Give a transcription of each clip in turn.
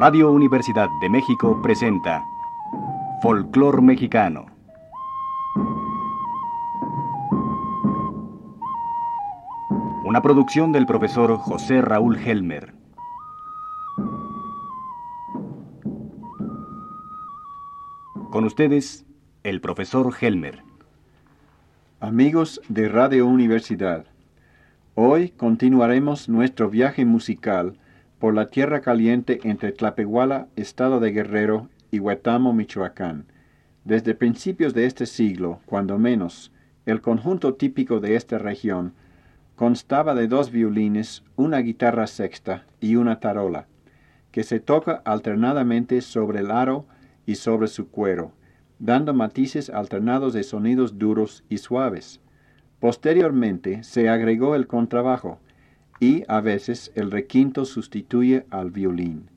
Radio Universidad de México presenta Folclor Mexicano. Una producción del profesor José Raúl Helmer. Con ustedes, el profesor Helmer. Amigos de Radio Universidad, hoy continuaremos nuestro viaje musical por la tierra caliente entre Tlapehuala, estado de Guerrero, y Huetamo, Michoacán. Desde principios de este siglo, cuando menos, el conjunto típico de esta región constaba de dos violines, una guitarra sexta y una tarola, que se toca alternadamente sobre el aro y sobre su cuero, dando matices alternados de sonidos duros y suaves. Posteriormente se agregó el contrabajo, y a veces el requinto sustituye al violín.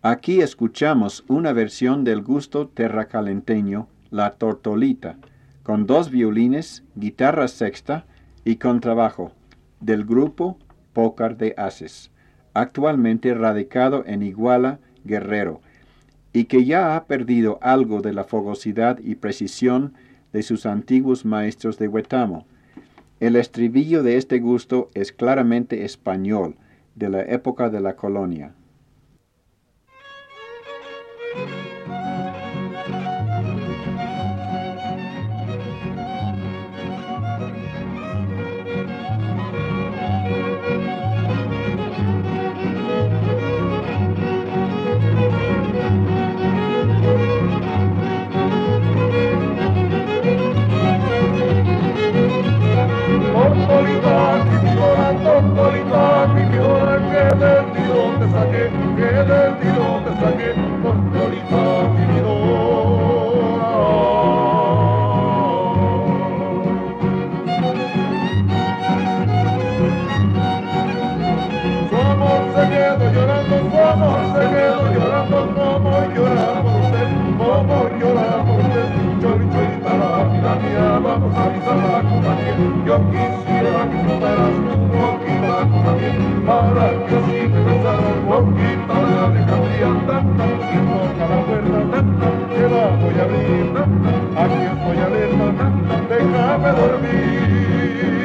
Aquí escuchamos una versión del gusto terracalenteño, la tortolita, con dos violines, guitarra sexta y contrabajo, del grupo Pócar de Aces, actualmente radicado en Iguala, Guerrero, y que ya ha perdido algo de la fogosidad y precisión de sus antiguos maestros de Huetamo, el estribillo de este gusto es claramente español, de la época de la colonia. yo quisiera que fueras tú un poquito también, para que así empezara un poquito de alegría, tanta, aquí toca la puerta, que la voy a abrir, tanta, aquí estoy alerta, tanta, déjame dormir.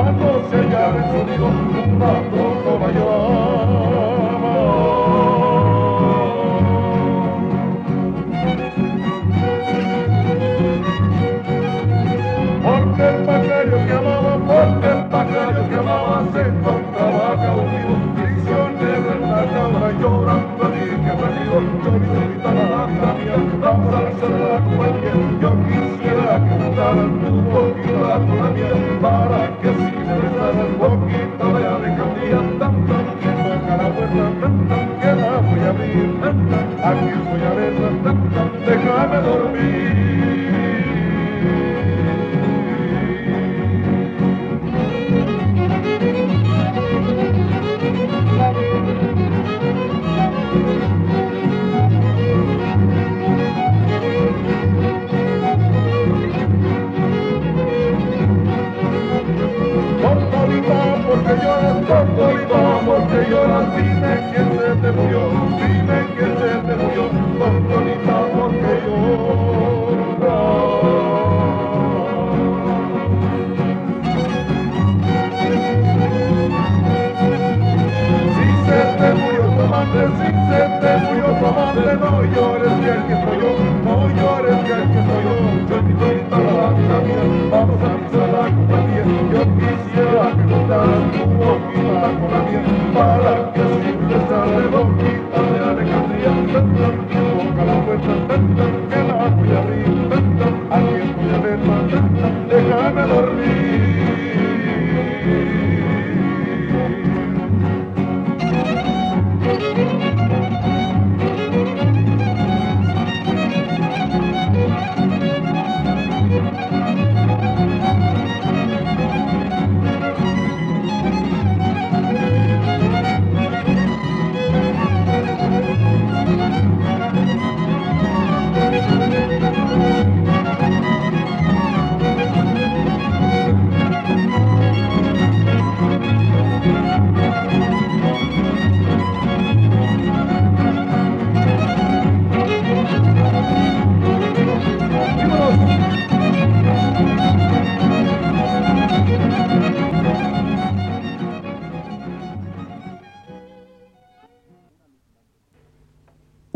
one arena, tanta tierra voy a abrir, tanta, aquí voy a arena, tanta, déjame dormir.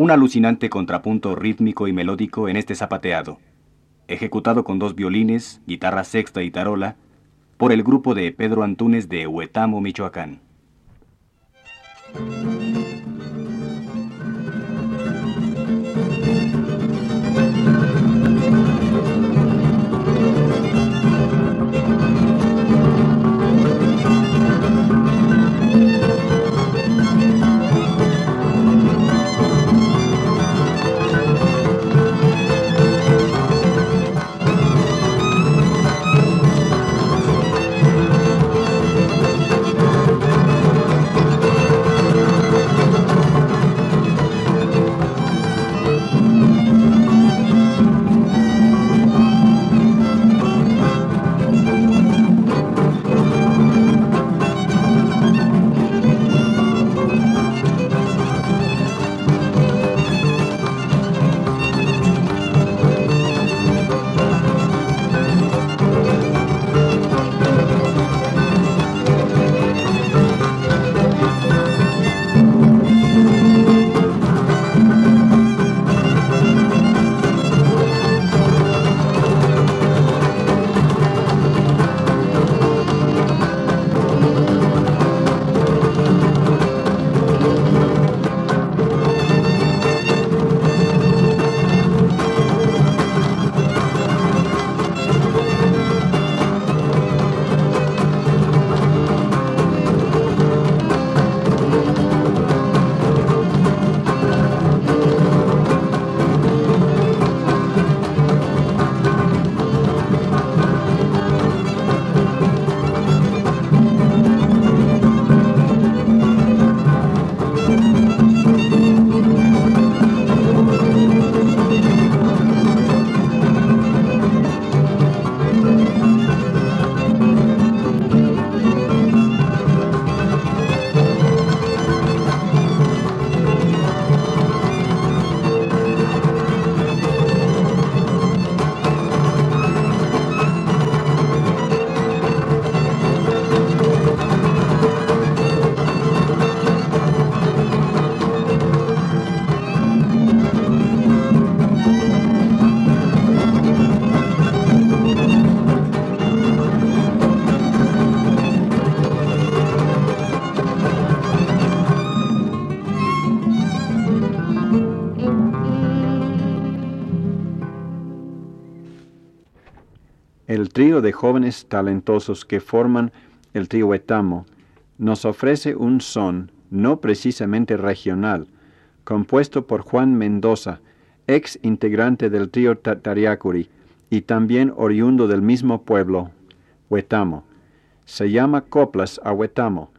Un alucinante contrapunto rítmico y melódico en este zapateado, ejecutado con dos violines, guitarra sexta y tarola, por el grupo de Pedro Antunes de Huetamo, Michoacán. De jóvenes talentosos que forman el trío Etamo nos ofrece un son no precisamente regional, compuesto por Juan Mendoza, ex integrante del trío Tariacuri y también oriundo del mismo pueblo, Huetamo. Se llama Coplas a Huetamo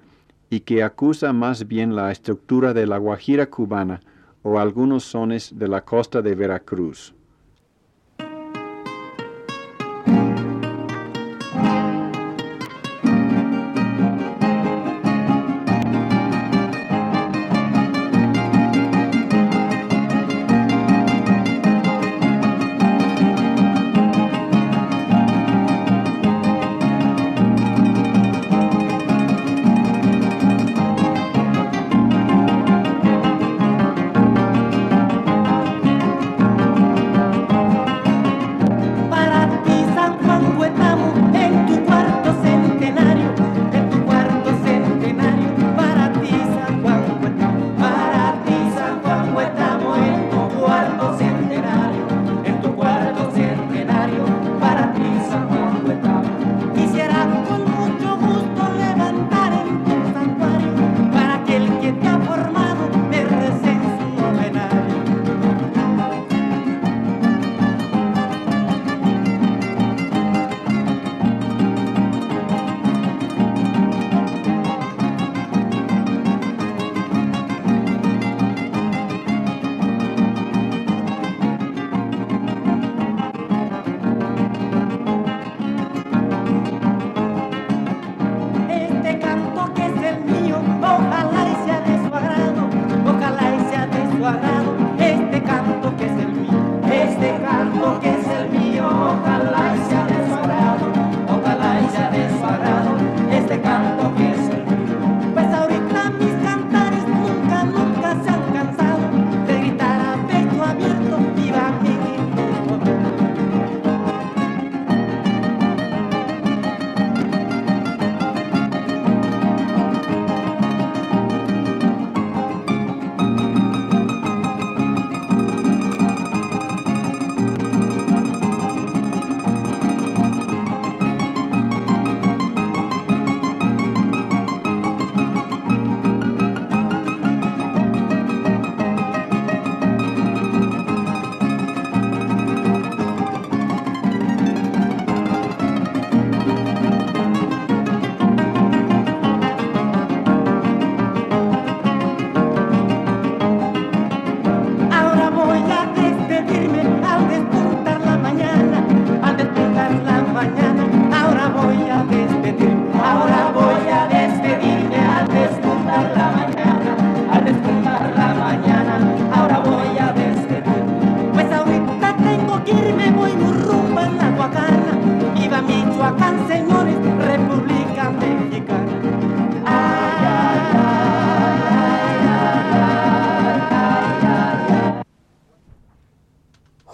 y que acusa más bien la estructura de la guajira cubana o algunos sones de la costa de Veracruz.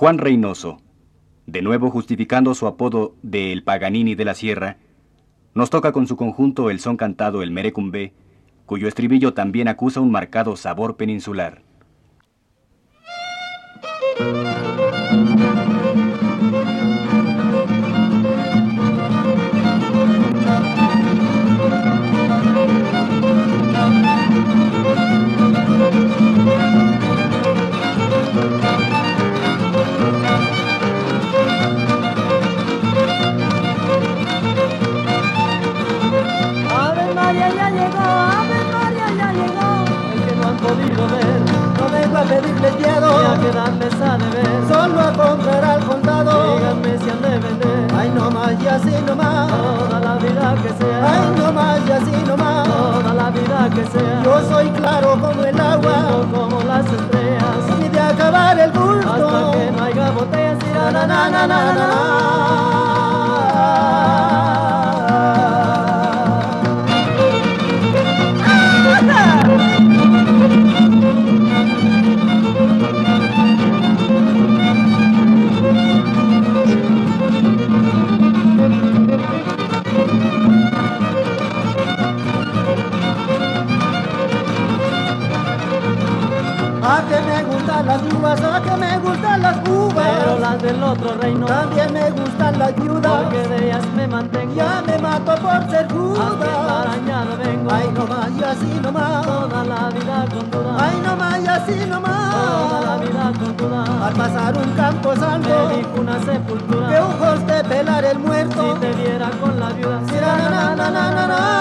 Juan Reynoso, de nuevo justificando su apodo de El Paganini de la Sierra, nos toca con su conjunto el son cantado El Merecumbe, cuyo estribillo también acusa un marcado sabor peninsular. Na na na na na, te viera con la viuda.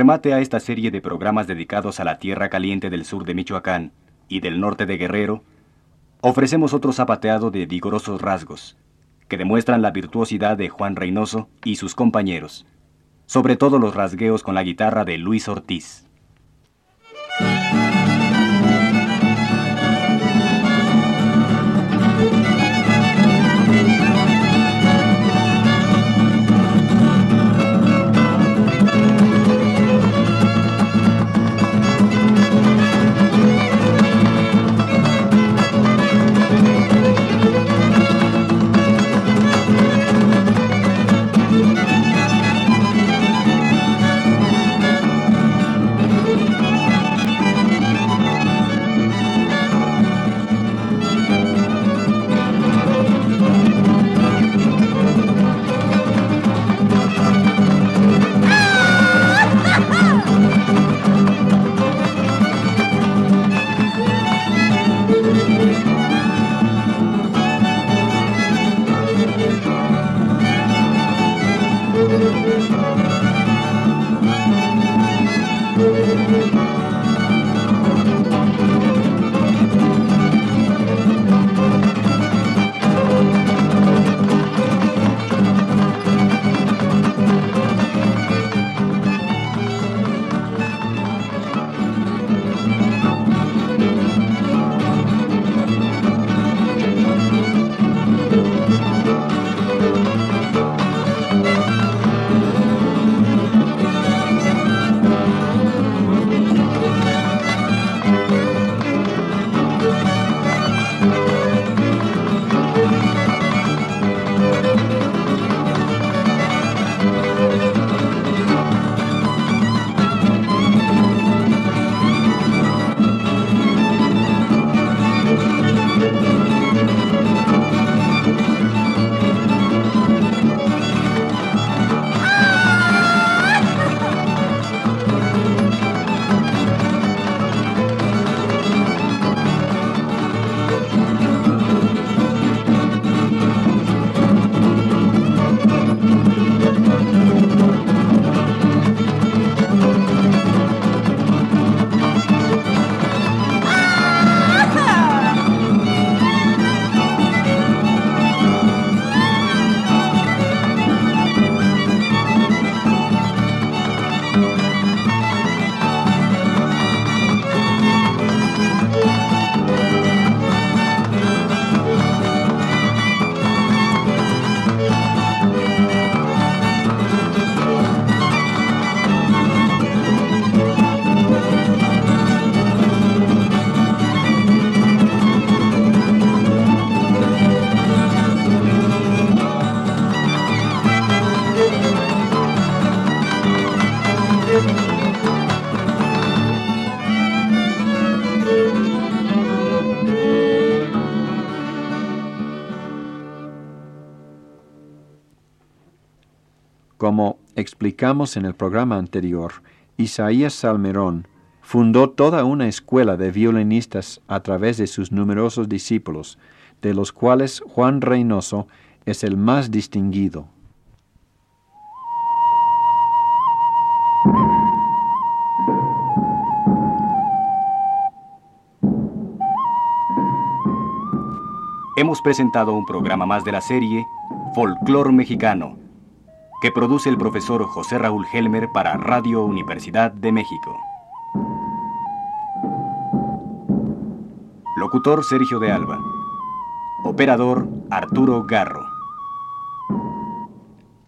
remate a esta serie de programas dedicados a la tierra caliente del sur de Michoacán y del norte de Guerrero, ofrecemos otro zapateado de vigorosos rasgos, que demuestran la virtuosidad de Juan Reynoso y sus compañeros, sobre todo los rasgueos con la guitarra de Luis Ortiz. Explicamos en el programa anterior, Isaías Salmerón fundó toda una escuela de violinistas a través de sus numerosos discípulos, de los cuales Juan Reynoso es el más distinguido. Hemos presentado un programa más de la serie Folclor Mexicano, que produce el profesor José Raúl Helmer para Radio Universidad de México. Locutor Sergio de Alba. Operador Arturo Garro.